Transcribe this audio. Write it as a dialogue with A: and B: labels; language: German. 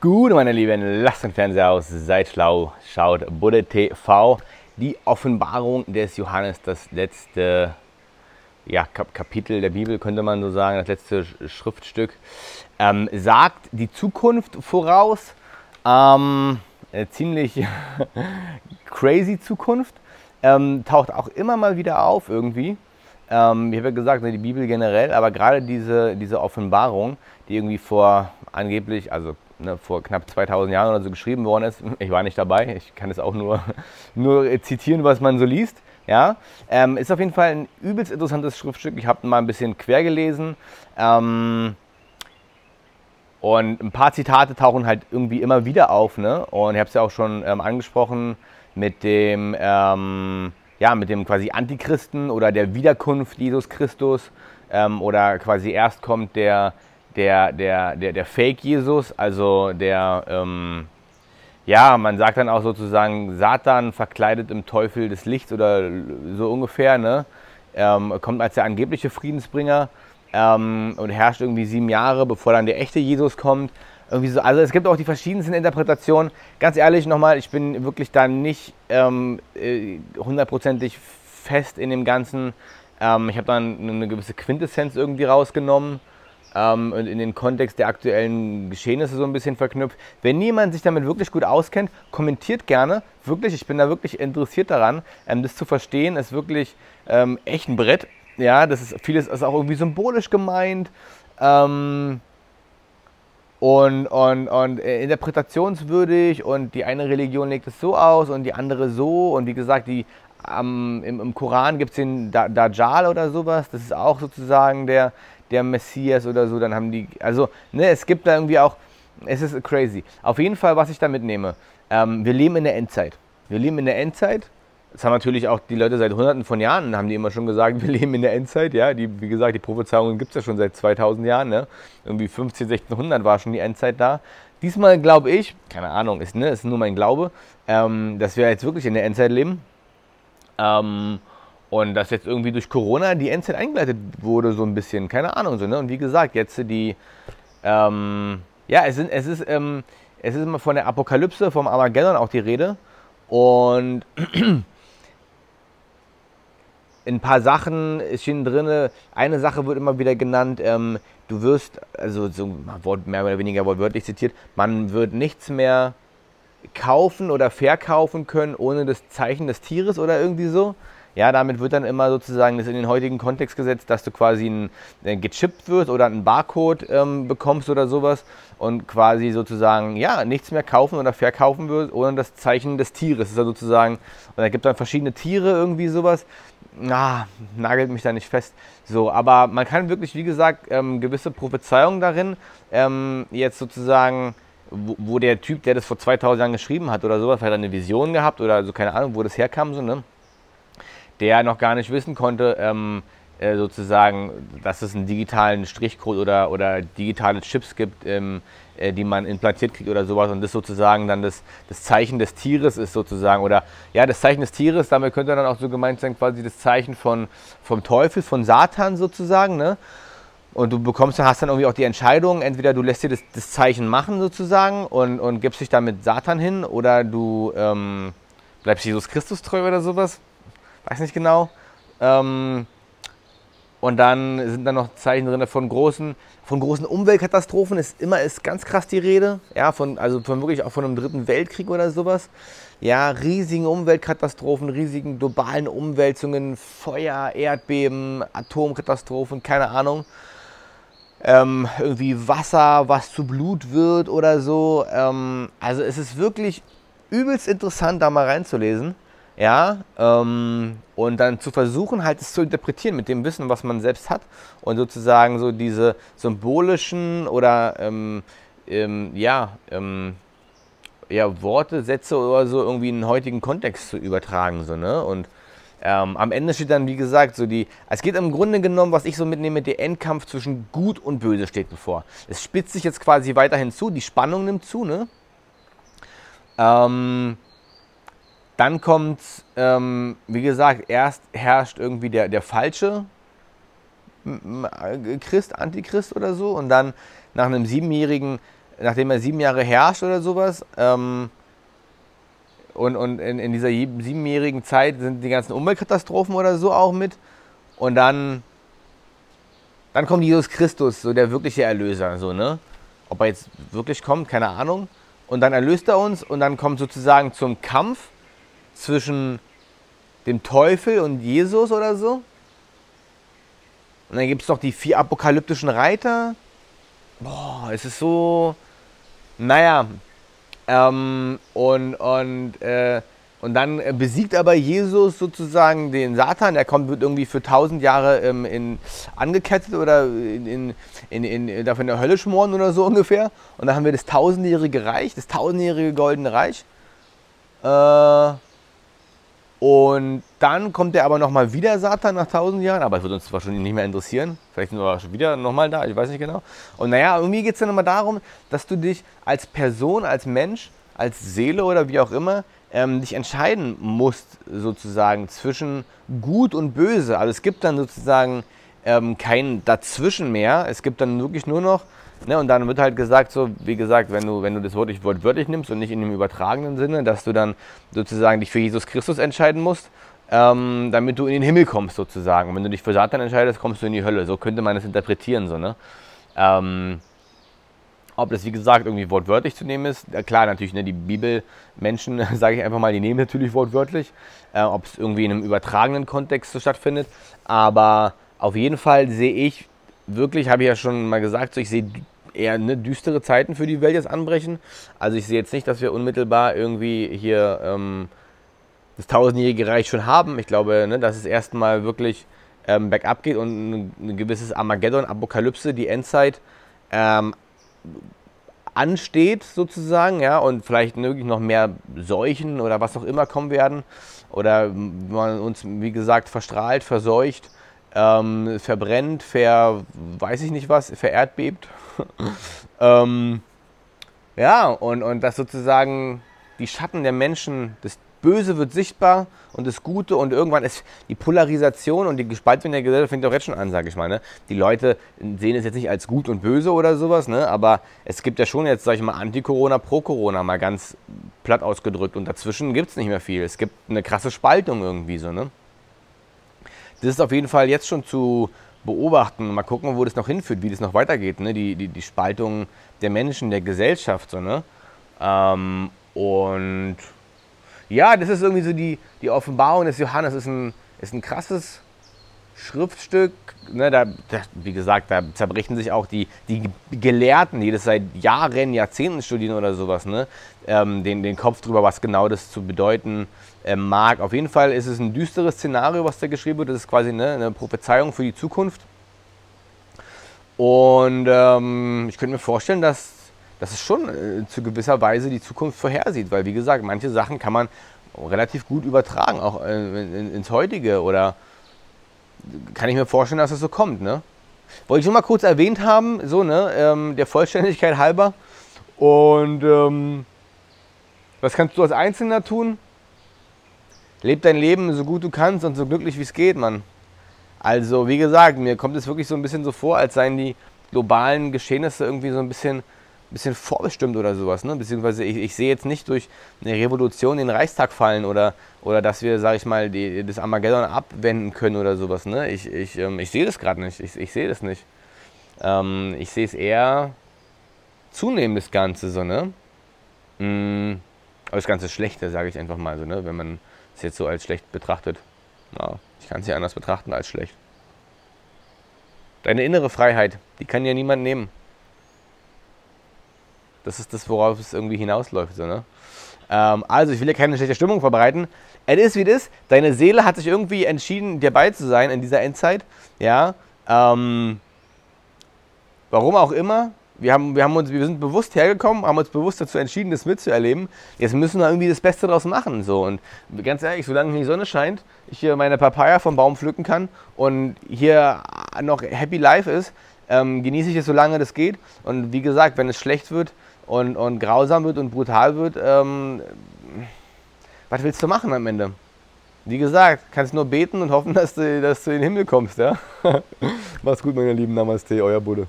A: Gut, meine Lieben, lasst den Fernseher aus, seid schlau, schaut Budde TV, die Offenbarung des Johannes, das letzte ja, Kap Kapitel der Bibel, könnte man so sagen, das letzte Schriftstück, ähm, sagt die Zukunft voraus. Ähm, ziemlich crazy Zukunft. Ähm, taucht auch immer mal wieder auf irgendwie. Ähm, ich habe ja gesagt, ne, die Bibel generell, aber gerade diese, diese Offenbarung, die irgendwie vor angeblich, also ne, vor knapp 2000 Jahren oder so geschrieben worden ist. Ich war nicht dabei, ich kann es auch nur, nur zitieren, was man so liest. Ja, ähm, ist auf jeden Fall ein übelst interessantes Schriftstück. Ich habe mal ein bisschen quer gelesen. Ähm, und ein paar Zitate tauchen halt irgendwie immer wieder auf. Ne? Und ich habe es ja auch schon ähm, angesprochen mit dem, ähm, ja, mit dem quasi Antichristen oder der Wiederkunft Jesus Christus. Ähm, oder quasi erst kommt der, der, der, der, der Fake-Jesus, also der, ähm, ja, man sagt dann auch sozusagen Satan verkleidet im Teufel des Lichts oder so ungefähr, ne? Ähm, kommt als der angebliche Friedensbringer ähm, und herrscht irgendwie sieben Jahre, bevor dann der echte Jesus kommt. Irgendwie so, also es gibt auch die verschiedensten Interpretationen. Ganz ehrlich nochmal, ich bin wirklich da nicht ähm, äh, hundertprozentig fest in dem Ganzen. Ähm, ich habe dann eine gewisse Quintessenz irgendwie rausgenommen ähm, und in den Kontext der aktuellen Geschehnisse so ein bisschen verknüpft. Wenn jemand sich damit wirklich gut auskennt, kommentiert gerne. Wirklich, ich bin da wirklich interessiert daran, ähm, das zu verstehen. Ist wirklich ähm, echt ein Brett. Ja, das ist vieles ist auch irgendwie symbolisch gemeint. Ähm, und, und, und äh, interpretationswürdig und die eine Religion legt es so aus und die andere so und wie gesagt, die, ähm, im, im, Koran gibt es den Dajjal oder sowas, das ist auch sozusagen der, der Messias oder so, dann haben die, also, ne, es gibt da irgendwie auch, es ist crazy. Auf jeden Fall, was ich da mitnehme, ähm, wir leben in der Endzeit. Wir leben in der Endzeit. Das haben natürlich auch die Leute seit hunderten von Jahren, haben die immer schon gesagt, wir leben in der Endzeit. Ja, die, wie gesagt, die Prophezeiungen gibt es ja schon seit 2000 Jahren. Ne? Irgendwie 15, 1600 war schon die Endzeit da. Diesmal glaube ich, keine Ahnung, ist, ne, ist nur mein Glaube, ähm, dass wir jetzt wirklich in der Endzeit leben. Ähm, und dass jetzt irgendwie durch Corona die Endzeit eingeleitet wurde, so ein bisschen, keine Ahnung. So, ne? Und wie gesagt, jetzt die, ähm, ja, es, sind, es, ist, ähm, es ist immer von der Apokalypse, vom Armageddon auch die Rede. Und ein paar Sachen stehen drin. Eine Sache wird immer wieder genannt, ähm, du wirst, also so mehr oder weniger wortwörtlich zitiert, man wird nichts mehr kaufen oder verkaufen können ohne das Zeichen des Tieres oder irgendwie so. Ja, damit wird dann immer sozusagen das in den heutigen Kontext gesetzt, dass du quasi ein, äh, gechippt wirst oder einen Barcode ähm, bekommst oder sowas und quasi sozusagen, ja, nichts mehr kaufen oder verkaufen wirst ohne das Zeichen des Tieres. Das ist ja sozusagen, und da gibt es dann verschiedene Tiere irgendwie sowas. Na, nagelt mich da nicht fest. So, aber man kann wirklich, wie gesagt, ähm, gewisse Prophezeiungen darin ähm, jetzt sozusagen wo, wo, der Typ, der das vor 2000 Jahren geschrieben hat oder sowas, hat eine Vision gehabt oder so, keine Ahnung, wo das herkam, so, ne? Der noch gar nicht wissen konnte, ähm, äh, sozusagen, dass es einen digitalen Strichcode oder, oder digitale Chips gibt, ähm, äh, die man implantiert kriegt oder sowas und das sozusagen dann das, das Zeichen des Tieres ist sozusagen oder ja, das Zeichen des Tieres, damit könnte dann auch so gemeint sein, quasi das Zeichen von, vom Teufel, von Satan sozusagen, ne? Und du bekommst, hast dann irgendwie auch die Entscheidung, entweder du lässt dir das, das Zeichen machen sozusagen und, und gibst dich damit Satan hin oder du ähm, bleibst Jesus Christus treu oder sowas weiß nicht genau. Ähm, und dann sind da noch Zeichen drin von großen, von großen Umweltkatastrophen. Ist immer ist ganz krass die Rede. Ja, von, also von wirklich auch von einem dritten Weltkrieg oder sowas. Ja, riesigen Umweltkatastrophen, riesigen globalen Umwälzungen, Feuer, Erdbeben, Atomkatastrophen, keine Ahnung. Ähm, irgendwie Wasser, was zu Blut wird oder so. Ähm, also es ist wirklich übelst interessant, da mal reinzulesen. Ja, ähm, und dann zu versuchen, halt es zu interpretieren mit dem Wissen, was man selbst hat und sozusagen so diese symbolischen oder ähm, ähm, ja, ähm, ja, Worte, Sätze oder so irgendwie in den heutigen Kontext zu übertragen. So, ne? Und ähm, am Ende steht dann, wie gesagt, so die. Es geht im Grunde genommen, was ich so mitnehme, der Endkampf zwischen Gut und Böse steht bevor. Es spitzt sich jetzt quasi weiterhin zu, die Spannung nimmt zu, ne? Ähm, dann kommt, ähm, wie gesagt, erst herrscht irgendwie der, der falsche Christ, Antichrist oder so. Und dann nach einem siebenjährigen nachdem er sieben Jahre herrscht oder sowas, ähm, und, und in, in dieser siebenjährigen Zeit sind die ganzen Umweltkatastrophen oder so auch mit. Und dann, dann kommt Jesus Christus, so der wirkliche Erlöser, so, ne? Ob er jetzt wirklich kommt, keine Ahnung. Und dann erlöst er uns und dann kommt sozusagen zum Kampf zwischen dem Teufel und Jesus oder so. Und dann gibt es noch die vier apokalyptischen Reiter. Boah, es ist so. Naja. Ähm, und, und, äh, und dann besiegt aber Jesus sozusagen den Satan. Der kommt, wird irgendwie für tausend Jahre ähm, in, angekettet oder in, in, in, in, darf in der Hölle schmoren oder so ungefähr. Und dann haben wir das tausendjährige Reich, das tausendjährige goldene Reich. Äh, und dann kommt er aber nochmal wieder, Satan, nach tausend Jahren. Aber es wird uns wahrscheinlich nicht mehr interessieren. Vielleicht sind wir schon wieder nochmal da, ich weiß nicht genau. Und naja, irgendwie geht es dann immer darum, dass du dich als Person, als Mensch, als Seele oder wie auch immer, ähm, dich entscheiden musst, sozusagen, zwischen Gut und Böse. Also es gibt dann sozusagen ähm, kein Dazwischen mehr. Es gibt dann wirklich nur noch Ne, und dann wird halt gesagt, so wie gesagt, wenn du, wenn du das Wort wortwörtlich nimmst und nicht in dem übertragenen Sinne, dass du dann sozusagen dich für Jesus Christus entscheiden musst, ähm, damit du in den Himmel kommst sozusagen. Und wenn du dich für Satan entscheidest, kommst du in die Hölle. So könnte man das interpretieren. So, ne? Ähm, ob das wie gesagt irgendwie wortwörtlich zu nehmen ist, ja, klar natürlich, ne, die Bibelmenschen, sage ich einfach mal, die nehmen natürlich wortwörtlich, äh, ob es irgendwie in einem übertragenen Kontext so stattfindet. Aber auf jeden Fall sehe ich wirklich, habe ich ja schon mal gesagt, so ich sehe eher ne, düstere Zeiten für die Welt jetzt anbrechen. Also ich sehe jetzt nicht, dass wir unmittelbar irgendwie hier ähm, das tausendjährige Reich schon haben. Ich glaube, ne, dass es erstmal wirklich ähm, bergab geht und ein, gewisses Armageddon, Apokalypse, die Endzeit ähm, ansteht sozusagen, ja, und vielleicht wirklich noch mehr Seuchen oder was auch immer kommen werden. Oder man uns, wie gesagt, verstrahlt, verseucht ähm, verbrennt, ver, weiß ich nicht was, vererdbebt. ähm, ja, und, und dass sozusagen die Schatten der Menschen, das Böse wird sichtbar und das Gute und irgendwann ist die Polarisation und die Gespaltung der Gesellschaft fängt auch jetzt schon an, sage ich mal. Ne? Die Leute sehen es jetzt nicht als gut und böse oder sowas, ne? aber es gibt ja schon jetzt, sage ich mal, Anti-Corona, Pro-Corona, mal ganz platt ausgedrückt und dazwischen gibt es nicht mehr viel. Es gibt eine krasse Spaltung irgendwie so, ne? Das ist auf jeden Fall jetzt schon zu beobachten. Mal gucken, wo das noch hinführt, wie das noch weitergeht. Ne? Die, die, die Spaltung der Menschen, der Gesellschaft. So, ne? Ähm, und ja, das ist irgendwie so die, die Offenbarung des Johannes. Ist ein, ist ein krasses Schriftstück. Ne? Da, da, wie gesagt, da zerbrechen sich auch die, die Gelehrten, die das seit Jahren, Jahrzehnten studieren oder sowas, ne? Ähm, den, den Kopf drüber, was genau das zu bedeuten äh, mag. Auf jeden Fall ist es ein düsteres Szenario, was da geschrieben wird. Das ist quasi ne, eine Prophezeiung für die Zukunft. Und ähm, ich könnte mir vorstellen, dass, dass es schon äh, zu gewisser Weise die Zukunft vorhersieht, weil wie gesagt, manche Sachen kann man relativ gut übertragen, auch äh, in, ins heutige oder kann ich mir vorstellen, dass es so kommt. Ne? Wollte ich nur mal kurz erwähnt haben, so ne, ähm, der Vollständigkeit halber. Und ähm, was kannst du als Einzelner tun? Leb dein Leben so gut du kannst und so glücklich wie es geht, Mann. Also, wie gesagt, mir kommt es wirklich so ein bisschen so vor, als seien die globalen Geschehnisse irgendwie so ein bisschen, bisschen vorbestimmt oder sowas. Ne? Beziehungsweise ich, ich sehe jetzt nicht durch eine Revolution den Reichstag fallen oder, oder dass wir, sag ich mal, die, das Armageddon abwenden können oder sowas. Ne? Ich, ich, ähm, ich sehe das gerade nicht. Ich, ich sehe das nicht. Ähm, ich sehe es eher zunehmend, das Ganze so, ne? Mm, aber das Ganze Schlechte, sage ich einfach mal so, ne? Wenn man ist jetzt so als schlecht betrachtet. Ja, ich kann es ja anders betrachten als schlecht. Deine innere Freiheit, die kann ja niemand nehmen. Das ist das, worauf es irgendwie hinausläuft. So, ne? ähm, also, ich will ja keine schlechte Stimmung verbreiten. Es ist wie es ist. Deine Seele hat sich irgendwie entschieden, dir bei zu sein in dieser Endzeit. Ja. Ähm, warum auch immer wir, haben, wir, haben uns, wir sind bewusst hergekommen, haben uns bewusst dazu entschieden, das mitzuerleben. Jetzt müssen wir irgendwie das Beste daraus machen. So. Und ganz ehrlich, solange die Sonne scheint, ich hier meine Papaya vom Baum pflücken kann und hier noch Happy Life ist, ähm, genieße ich es, solange das geht. Und wie gesagt, wenn es schlecht wird und, und grausam wird und brutal wird, ähm, was willst du machen am Ende? Wie gesagt, kannst nur beten und hoffen, dass du, dass du in den Himmel kommst. Ja? Mach's gut, meine Lieben. Namaste, euer Buddha.